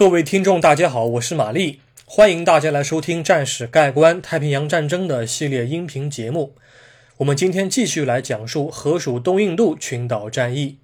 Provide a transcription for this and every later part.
各位听众，大家好，我是玛丽，欢迎大家来收听《战史概观：太平洋战争》的系列音频节目。我们今天继续来讲述河属东印度群岛战役。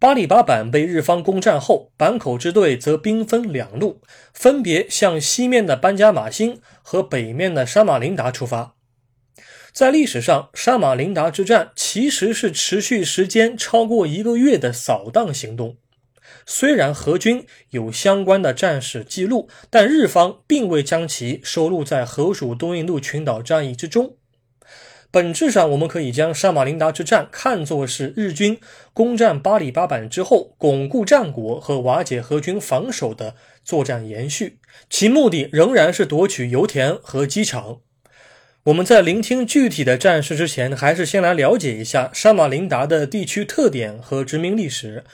巴里巴板被日方攻占后，坂口支队则兵分两路，分别向西面的班加马星和北面的沙马林达出发。在历史上，沙马林达之战其实是持续时间超过一个月的扫荡行动。虽然何军有相关的战史记录，但日方并未将其收录在河属东印度群岛战役之中。本质上，我们可以将沙马林达之战看作是日军攻占巴里巴板之后，巩固战果和瓦解何军防守的作战延续，其目的仍然是夺取油田和机场。我们在聆听具体的战事之前，还是先来了解一下沙马林达的地区特点和殖民历史。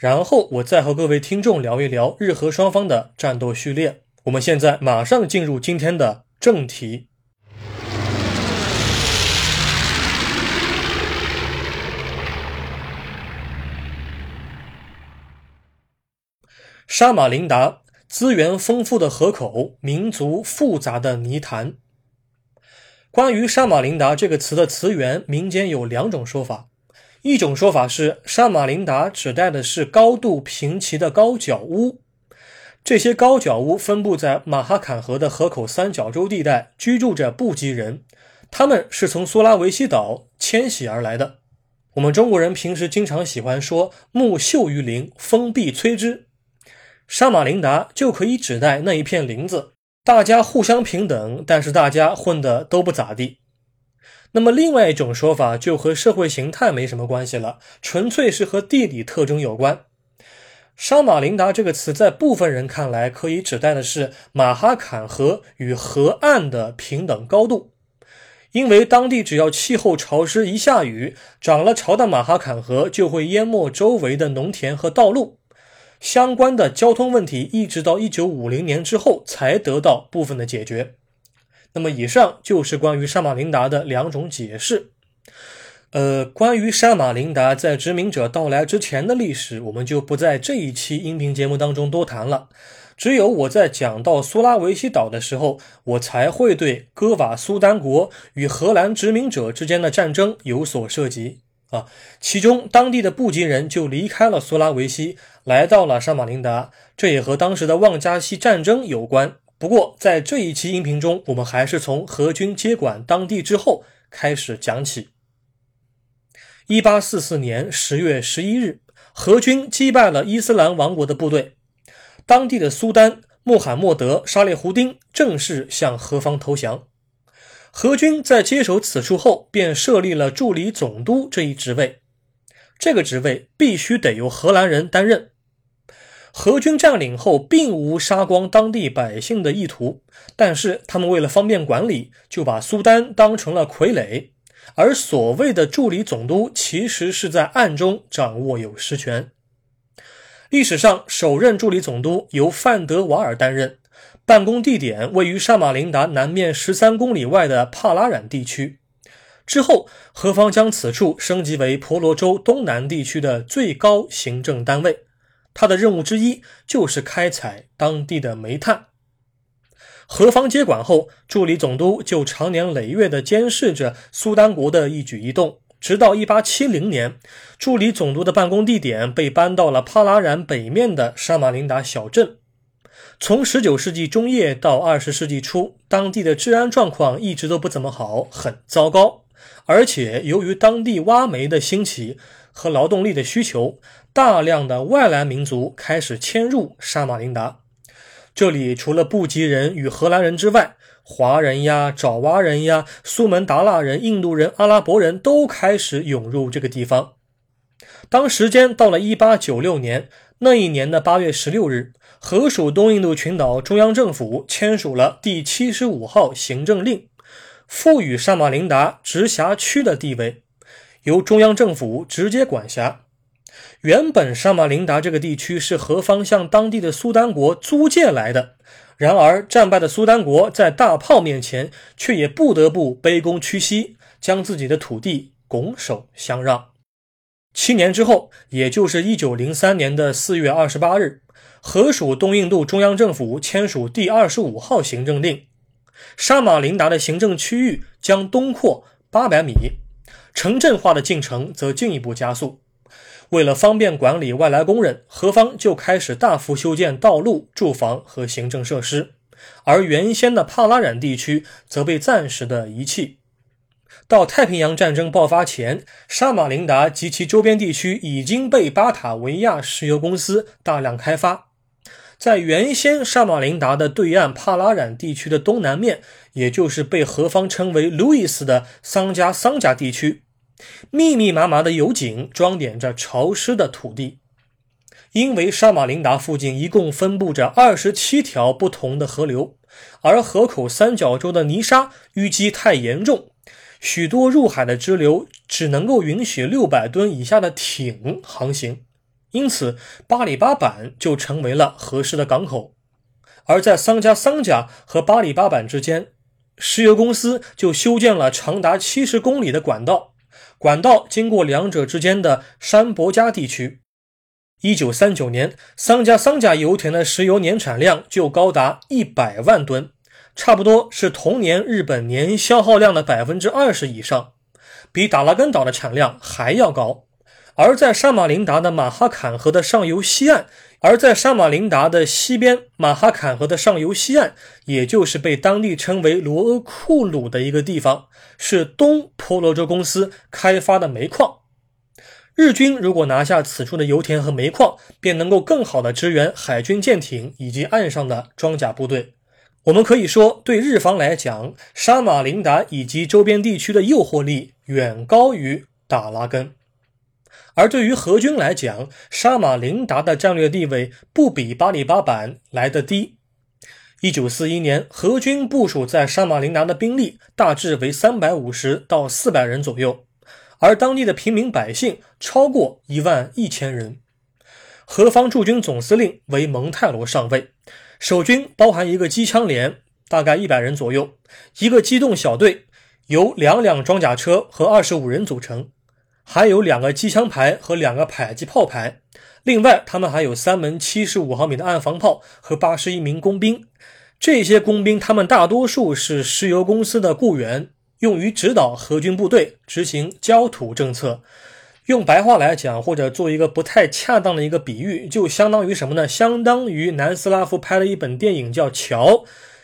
然后我再和各位听众聊一聊日俄双方的战斗序列。我们现在马上进入今天的正题。沙马林达资源丰富的河口，民族复杂的泥潭。关于沙马林达这个词的词源，民间有两种说法。一种说法是，沙马林达指代的是高度平齐的高脚屋。这些高脚屋分布在马哈坎河的河口三角洲地带，居住着布吉人，他们是从苏拉维西岛迁徙而来的。我们中国人平时经常喜欢说“木秀于林，风必摧之”，沙马林达就可以指代那一片林子，大家互相平等，但是大家混得都不咋地。那么，另外一种说法就和社会形态没什么关系了，纯粹是和地理特征有关。沙马林达这个词，在部分人看来，可以指代的是马哈坎河与河岸的平等高度，因为当地只要气候潮湿，一下雨，涨了潮的马哈坎河就会淹没周围的农田和道路。相关的交通问题，一直到一九五零年之后才得到部分的解决。那么，以上就是关于沙马林达的两种解释。呃，关于沙马林达在殖民者到来之前的历史，我们就不在这一期音频节目当中多谈了。只有我在讲到苏拉维西岛的时候，我才会对哥瓦苏丹国与荷兰殖民者之间的战争有所涉及啊。其中，当地的布吉人就离开了苏拉维西，来到了沙马林达，这也和当时的旺加西战争有关。不过，在这一期音频中，我们还是从何军接管当地之后开始讲起。一八四四年十月十一日，何军击败了伊斯兰王国的部队，当地的苏丹穆罕默德·沙列胡丁正式向何方投降。何军在接手此处后，便设立了助理总督这一职位，这个职位必须得由荷兰人担任。荷军占领后，并无杀光当地百姓的意图，但是他们为了方便管理，就把苏丹当成了傀儡，而所谓的助理总督，其实是在暗中掌握有实权。历史上，首任助理总督由范德瓦尔担任，办公地点位于沙马林达南面十三公里外的帕拉染地区。之后，何方将此处升级为婆罗洲东南地区的最高行政单位。他的任务之一就是开采当地的煤炭。何方接管后，助理总督就长年累月地监视着苏丹国的一举一动，直到1870年，助理总督的办公地点被搬到了帕拉然北面的沙马林达小镇。从19世纪中叶到20世纪初，当地的治安状况一直都不怎么好，很糟糕。而且，由于当地挖煤的兴起和劳动力的需求，大量的外来民族开始迁入沙马林达。这里除了布吉人与荷兰人之外，华人呀、爪哇人呀、苏门答腊人、印度人、阿拉伯人都开始涌入这个地方。当时间到了1896年，那一年的8月16日，河属东印度群岛中央政府签署了第七十五号行政令。赋予沙马林达直辖区的地位，由中央政府直接管辖。原本沙马林达这个地区是何方向当地的苏丹国租借来的，然而战败的苏丹国在大炮面前，却也不得不卑躬屈膝，将自己的土地拱手相让。七年之后，也就是一九零三年的四月二十八日，河属东印度中央政府签署第二十五号行政令，沙马林达的行政区域将东扩八百米，城镇化的进程则进一步加速。为了方便管理外来工人，何方就开始大幅修建道路、住房和行政设施，而原先的帕拉染地区则被暂时的遗弃。到太平洋战争爆发前，沙马林达及其周边地区已经被巴塔维亚石油公司大量开发。在原先沙马林达的对岸帕拉染地区的东南面，也就是被何方称为路易斯的桑加桑加地区。密密麻麻的油井装点着潮湿的土地，因为沙马林达附近一共分布着二十七条不同的河流，而河口三角洲的泥沙淤积太严重，许多入海的支流只能够允许六百吨以下的艇航行，因此巴里巴板就成为了合适的港口。而在桑加桑加和巴里巴板之间，石油公司就修建了长达七十公里的管道。管道经过两者之间的山伯加地区。一九三九年，桑加桑加油田的石油年产量就高达一百万吨，差不多是同年日本年消耗量的百分之二十以上，比达拉根岛的产量还要高。而在沙马林达的马哈坎河的上游西岸。而在沙马林达的西边，马哈坎河的上游西岸，也就是被当地称为罗阿库鲁的一个地方，是东婆罗洲公司开发的煤矿。日军如果拿下此处的油田和煤矿，便能够更好的支援海军舰艇以及岸上的装甲部队。我们可以说，对日方来讲，沙马林达以及周边地区的诱惑力远高于达拉根。而对于荷军来讲，沙马林达的战略地位不比巴里巴板来得低。一九四一年，荷军部署在沙马林达的兵力大致为三百五十到四百人左右，而当地的平民百姓超过一万一千人。何方驻军总司令为蒙泰罗上尉，守军包含一个机枪连，大概一百人左右，一个机动小队，由两辆装甲车和二十五人组成。还有两个机枪排和两个迫击炮排，另外他们还有三门七十五毫米的岸防炮和八十一名工兵。这些工兵他们大多数是石油公司的雇员，用于指导河军部队执行焦土政策。用白话来讲，或者做一个不太恰当的一个比喻，就相当于什么呢？相当于南斯拉夫拍了一本电影叫《桥》，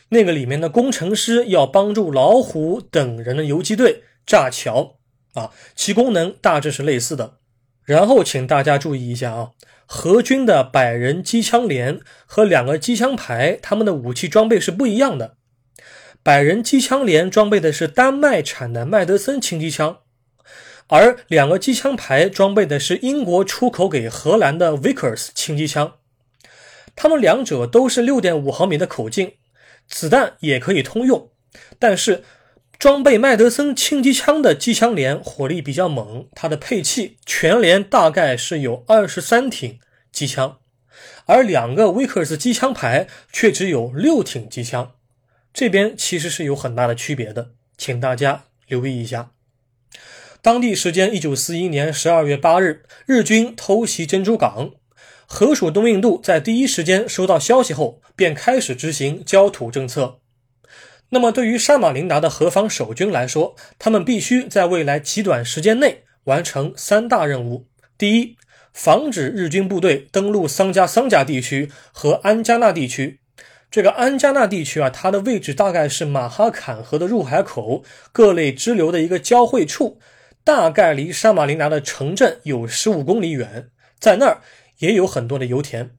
那个里面的工程师要帮助老虎等人的游击队炸桥。啊，其功能大致是类似的。然后，请大家注意一下啊，何军的百人机枪连和两个机枪排，他们的武器装备是不一样的。百人机枪连装备的是丹麦产的麦德森轻机枪，而两个机枪排装备的是英国出口给荷兰的 Vickers 轻机枪。他们两者都是六点五毫米的口径，子弹也可以通用，但是。装备麦德森轻机枪的机枪连火力比较猛，它的配器全连大概是有二十三挺机枪，而两个威克斯机枪排却只有六挺机枪，这边其实是有很大的区别的，请大家留意一下。当地时间一九四一年十二月八日，日军偷袭珍珠港，河属东印度在第一时间收到消息后，便开始执行焦土政策。那么，对于沙马林达的何方守军来说，他们必须在未来极短时间内完成三大任务：第一，防止日军部队登陆桑加桑加地区和安加纳地区。这个安加纳地区啊，它的位置大概是马哈坎河的入海口，各类支流的一个交汇处，大概离沙马林达的城镇有十五公里远，在那儿也有很多的油田。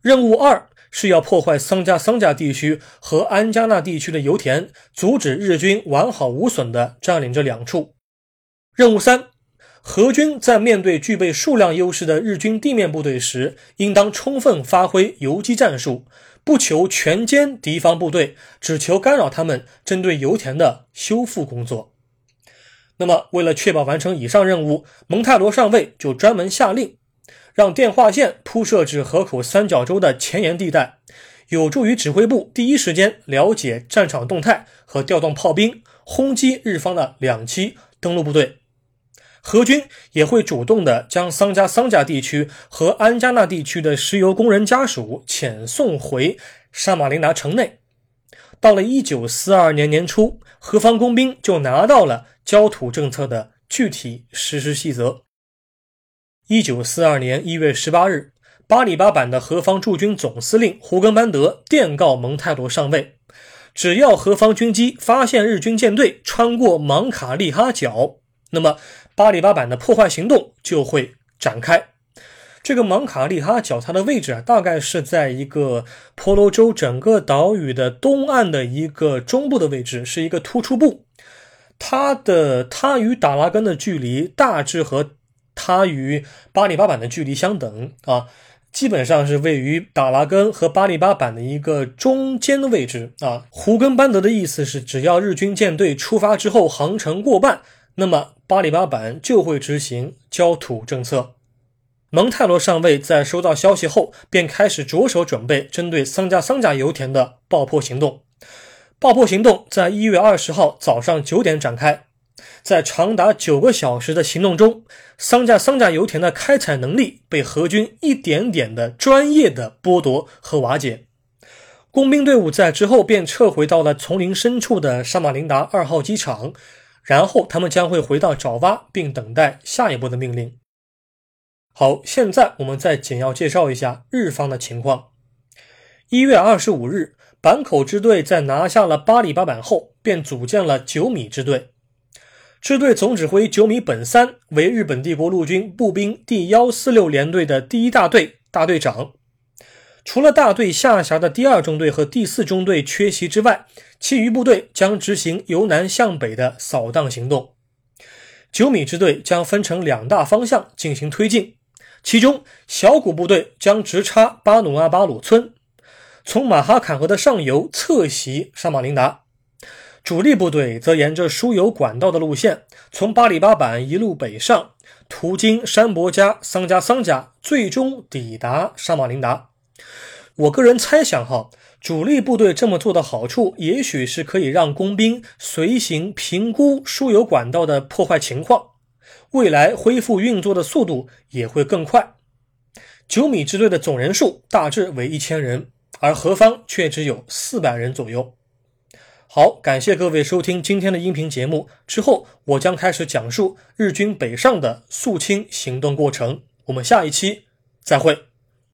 任务二。是要破坏桑加桑加地区和安加纳地区的油田，阻止日军完好无损地占领这两处。任务三，荷军在面对具备数量优势的日军地面部队时，应当充分发挥游击战术，不求全歼敌方部队，只求干扰他们针对油田的修复工作。那么，为了确保完成以上任务，蒙泰罗上尉就专门下令。让电话线铺设至河口三角洲的前沿地带，有助于指挥部第一时间了解战场动态和调动炮兵，轰击日方的两栖登陆部队。荷军也会主动的将桑加桑加地区和安加纳地区的石油工人家属遣送回沙马林达城内。到了一九四二年年初，何方工兵就拿到了焦土政策的具体实施细则。一九四二年一月十八日，巴里巴版的何方驻军总司令胡根班德电告蒙泰罗上尉，只要何方军机发现日军舰队穿过芒卡利哈角，那么巴里巴版的破坏行动就会展开。这个芒卡利哈角，它的位置啊，大概是在一个婆罗洲整个岛屿的东岸的一个中部的位置，是一个突出部。它的它与达拉根的距离大致和它与巴里巴板的距离相等啊，基本上是位于达拉根和巴里巴板的一个中间的位置啊。胡根班德的意思是，只要日军舰队出发之后航程过半，那么巴里巴板就会执行焦土政策。蒙泰罗上尉在收到消息后，便开始着手准备针对桑加桑加油田的爆破行动。爆破行动在一月二十号早上九点展开，在长达九个小时的行动中，桑加桑加油田的开采能力被荷军一点点的专业的剥夺和瓦解。工兵队伍在之后便撤回到了丛林深处的沙马林达二号机场，然后他们将会回到爪哇，并等待下一步的命令。好，现在我们再简要介绍一下日方的情况。一月二十五日，坂口支队在拿下了巴里巴板后，便组建了九米支队。支队总指挥九米本三为日本帝国陆军步兵第幺四六联队的第一大队大队长。除了大队下辖的第二中队和第四中队缺席之外，其余部队将执行由南向北的扫荡行动。九米支队将分成两大方向进行推进。其中，小股部队将直插巴努阿巴鲁村，从马哈坎河的上游侧袭沙马林达；主力部队则沿着输油管道的路线，从巴里巴板一路北上，途经山伯加、桑加桑加，最终抵达沙马林达。我个人猜想，哈，主力部队这么做的好处，也许是可以让工兵随行评估输油管道的破坏情况。未来恢复运作的速度也会更快。九米支队的总人数大致为一千人，而何方却只有四百人左右。好，感谢各位收听今天的音频节目。之后我将开始讲述日军北上的肃清行动过程。我们下一期再会。